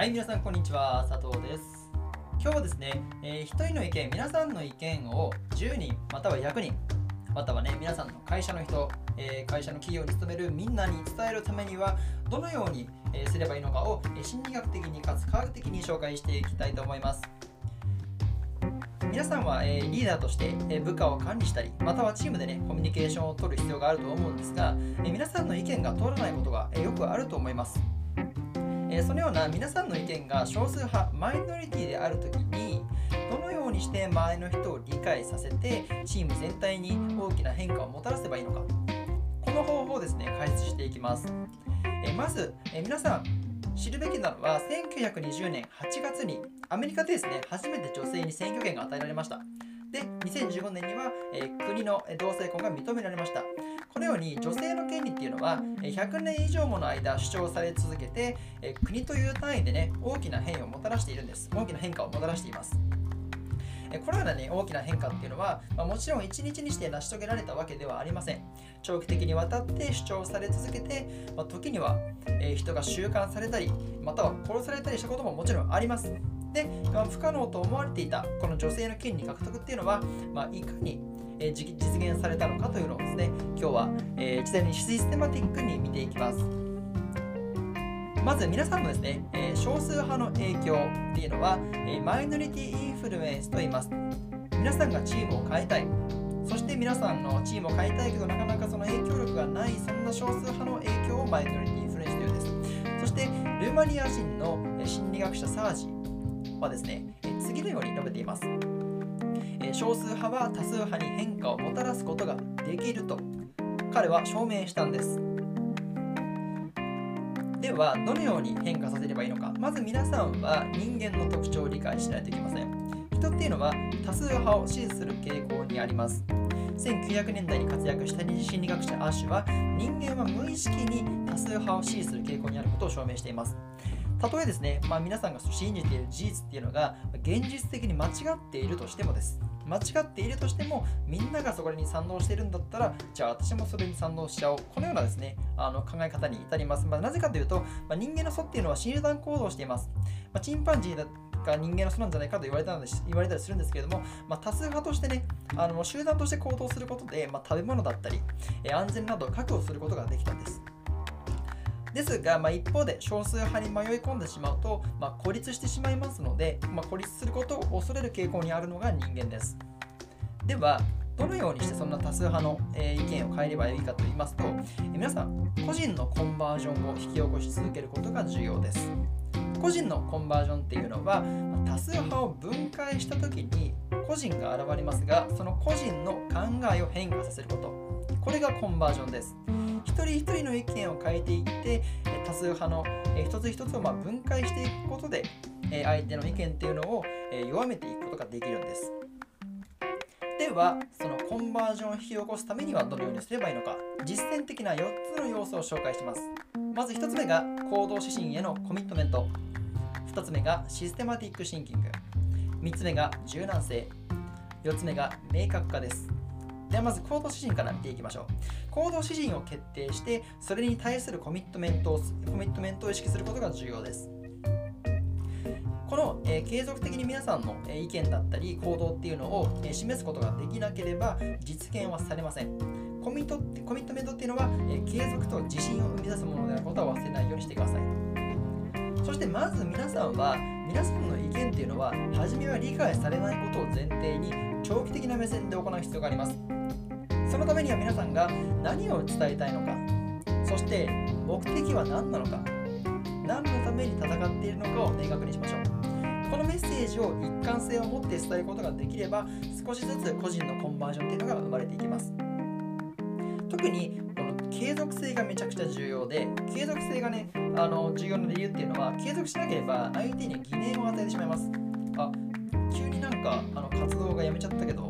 はい、皆さんこんにちは、佐藤です。今日はですね、えー、1人の意見、皆さんの意見を10人、または100人、またはね、皆さんの会社の人、えー会社の企業に勤めるみんなに伝えるためには、どのように、えーすればいいのかを、え心理学的にかつ科学的に紹介していきたいと思います。皆さんは、えリーダーとして、え部下を管理したり、またはチームでね、コミュニケーションを取る必要があると思うんですが、え皆さんの意見が通らないことが、えよくあると思います。えーそのような皆さんの意見が少数派マイノリティであるときにどのようにして周りの人を理解させてチーム全体に大きな変化をもたらせばいいのか。この方法をですね解説していきます、えーまず、えー皆さん知るべきなのは1920年8月にアメリカでですね初めて女性に選挙権が与えられました。で2015年には、えー国の同性婚が認められました。このように女性の権利っていうのは100年以上もの間主張され続けて国という単位でね大きな変異をもたらしているんです。大きな変化をもたらしています。このような、ね、大きな変化っていうのは、まあもちろん1日にして成し遂げられたわけではありません。長期的にわたって主張され続けて、まあ時には、えー人が収監されたりまたは殺されたりしたことももちろんあります。で、まあ不可能と思われていたこの女性の権利獲得っていうのは、ま、いかにえ実現されたのかというのをですね今日は、えー、事前にシステマティックに見ていきます。まず皆さんのですね、え少数派の影響っていうのは、えマイノリティインフルエンスと言います。皆さんがチームを変えたい。そして皆さんのチームを変えたいけどなかなかその影響力がないそんな少数派の影響をマイノリティインフルエンスというんです。そしてルーマニア人の心理学者サージはですね、次のように述べています。少数派は多数派に変化をもたらすことができると彼は証明したんです。ではどのように変化させればいいのか。まず皆さんは人間の特徴を理解しないといけません。人っていうのは多数派を支持する傾向にあります。1900年代に活躍した二次心理学者アッシュは人間は無意識に多数派を支持する傾向にあることを証明しています。たとえですね、まあ、皆さんが信じている事実っていうのが現実的に間違っているとしてもです。間違っているとしてもみんながそこに賛同しているんだったらじゃあ私もそれに賛同しちゃおう。このようなですねあの考え方に至ります、まあ、なぜかというと、まあ、人間の祖っていうのは集団行動をしています、まあ、チンパンジーだが人間の祖なんじゃないかと言われたので言われたりするんですけれども、まあ、多数派としてねあの集団として行動することで、まあ、食べ物だったりえー安全などを確保することができたんです。ですが、まあ、一方で少数派に迷い込んでしまうと、まあ、孤立してしまいますので、まあ、孤立することを恐れる傾向にあるのが人間です。ではどのようにしてそんな多数派の、えー意見を変えればいいかと言いますと、えー皆さん個人のコンバージョンを引き起こし続けることが重要です。個人のコンバージョンっていうのは多数派を分解した時に個人が現れますがその個人の考えを変化させること。これがコンバージョンです。人一人の意見を変えていって多数派の一つ一つをま分解していくことで相手の意見っていうのを弱めていくことができるんです。ではそのコンバージョンを引き起こすためにはどのようにすればいいのか。実践的な4つの要素を紹介します。まず1つ目が行動指針へのコミットメント。2つ目がシステマティックシンキング。3つ目が柔軟性。4つ目が明確化です。ではまず行動指針から見ていきましょう。行動指針を決定してそれに対するコミットメントをコミットメントを意識することが重要です。この、えー継続的に皆さんの、えー意見だったり行動っていうのを、えー示すことができなければ実現はされません。コミットってコミットメントっていうのは、えー継続と自信を生み出すものであることを忘れないようにしてください。そしてまず皆さんは皆さんの意見っていうのは初めは理解されないことを前提に長期的な目線で行う必要があります。そのためには皆さんが何を伝えたいのかそして目的は何なのか何のために戦っているのかを明確にしましょう。このメッセージを一貫性を持って伝えることができれば少しずつ個人のコンバージョンっていうのが生まれていきます。特にこの継続性がめちゃくちゃ重要で継続性がねあの重要な理由っていうのは継続しなければ相手に疑念を与えてしまいます。活動がやめちゃったけど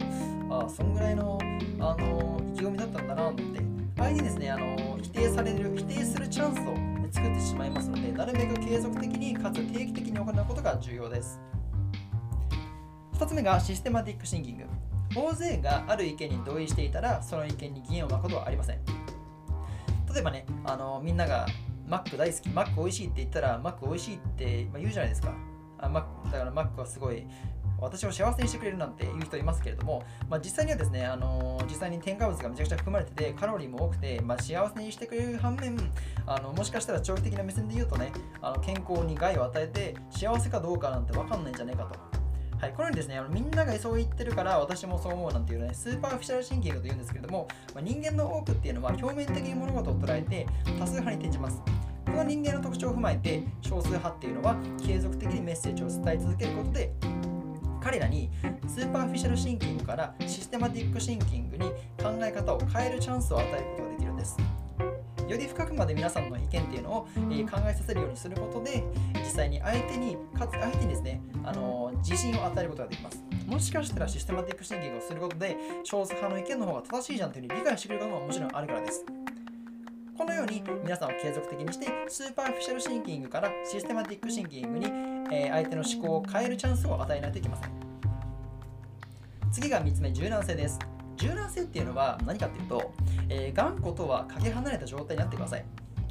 あそんぐらいのあの意気込みだったんだなって。相手ですねあの否定される否定するチャンスを作ってしまいますのでなるべく継続的にかつ定期的に行うことが重要です。2つ目がシステマティックシンキング。大勢がある意見に同意していたらその意見に疑念を巻くことはありません。例えばねあのみんながマック大好き、マック美味しいって言ったら、マック美味しいって、ま、言うじゃないですか。あマックだからマックはすごい私を幸せにしてくれるなんて言う人いますけれども、まあ、実際にはですね、あのー、実際に添加物がめちゃくちゃ含まれてて、カロリーも多くて、まあ、幸せにしてくれる反面、あのもしかしたら長期的な目線で言うとね、あの健康に害を与えて、幸せかどうかなんて分かんないんじゃないかと。はい、このようにですね、あのみんながそう言ってるから私もそう思うなんていうね、 superficial thinking と言うんですけれども、まあ、人間の多くっていうのは表面的に物事を捉えて多数派に転じます。この人間の特徴を踏まえて少数派っていうのは継続的にメッセージを伝え続けることで彼らに superficial thinking から systematic thinking に考え方を変えるチャンスを与えることができるんです。より深くまで皆さんの意見っていうのを、え考えさせるようにすることで実際に相手にかつ相手にですね、あの自信を与えることができます。もしかしたら systematic thinking をすることで少数派の意見の方が正しいじゃんというふうに理解してくれることももちろんあるからです。このように皆さんを継続的にして superficial thinking から systematic thinking に、え相手の思考を変えるチャンスを与えないといけません。次が3つ目柔軟性です。柔軟性っていうのは何かっていうと、えー、頑固とはかけ離れた状態になってください。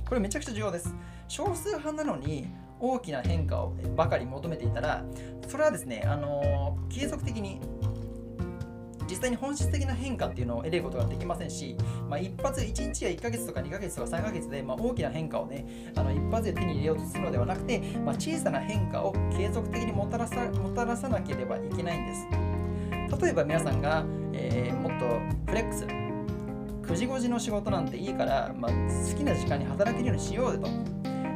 これめちゃくちゃ重要です。少数派なのに大きな変化をばかり求めていたらそれはですね、あのー、継続的に実際に本質的な変化っていうのを得ることができませんし、まあ、一発1日や1ヶ月とか2ヶ月とか3ヶ月で、まあ、大きな変化をねあの一発で手に入れようとするのではなくて、まあ、小さな変化を継続的にもたらさもたらさなければいけないんです。例えば皆さんが、えー、もっとフレックス9時5時の仕事なんていいから、まあ、好きな時間に働けるようにしようよと。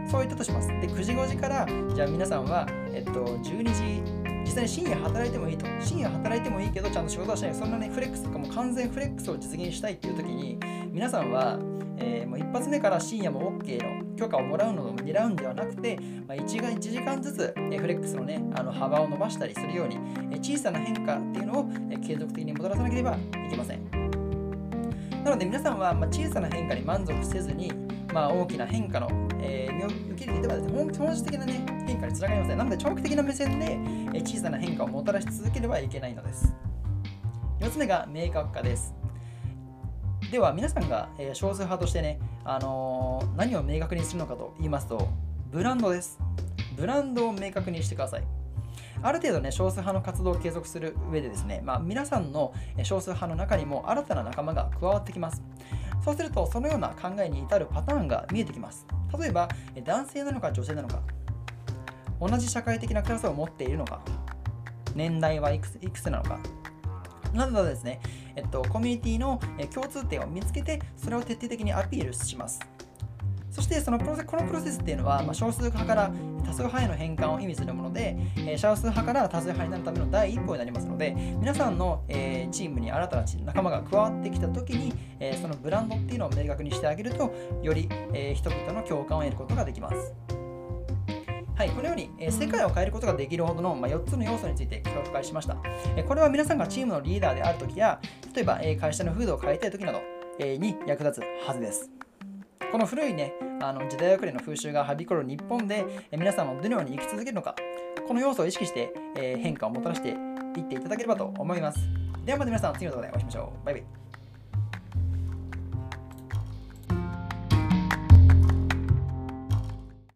そう言ったとします。で9時5時からじゃあ皆さんは、えっと、12時際に深夜働いてもいいと。深夜働いてもいいけどちゃんと仕事はしない。そんなねフレックスとかも完全フレックスを実現したいっていう時に皆さんは、えー、もう一発目から深夜も OK の許可をもらうのを狙うんではなくて、まあ、1, 1時間ずつ、えフレックスのねあの幅を伸ばしたりするように、え小さな変化っていうのを、え継続的に戻らさなければいけません。なので皆さんは、ま小さな変化に満足せずにまあ、大きな変化の、えー、受け入れてはですね、本質的な、ね、変化につながりません。なので、長期的な目線で、え小さな変化をもたらし続ければいけないのです。4つ目が明確化です。では、皆さんが、え少数派としてね、あのー、何を明確にするのかと言いますと、ブランドです。ブランドを明確にしてください。ある程度ね、少数派の活動を継続する上でですね、まあ、皆さんの少数派の中にも新たな仲間が加わってきます。そうするとそのような考えに至るパターンが見えてきます。例えば男性なのか女性なのか。同じ社会的なクラスを持っているのか。年代はいくついくつなのか。などなどですね、えっと、コミュニティの共通点を見つけてそれを徹底的にアピールします。そしてそのプロセこのプロセスっていうのは、まあ、少数派から多数派への変換を意味するもので、えー、少数派から多数派になるための第一歩になりますので皆さんの、えー、チームに新たな仲間が加わってきた時に、えー、そのブランドっていうのを明確にしてあげるとより、え人々の共感を得ることができます。はい、このように、え世界を変えることができるほどの、まあ4つの要素について紹介しました、えこれは皆さんがチームのリーダーであるときや、例えば、え会社の風土を変えたいときなど、えに役立つはずです。この古いね、あの時代遅れの風習がはびこる日本で、え皆さんはどのように生き続けるのか、この要素を意識して、え変化をもたらしていっていただければと思います。ではまた皆さん、次の動画でお会いしましょう。バイバイ。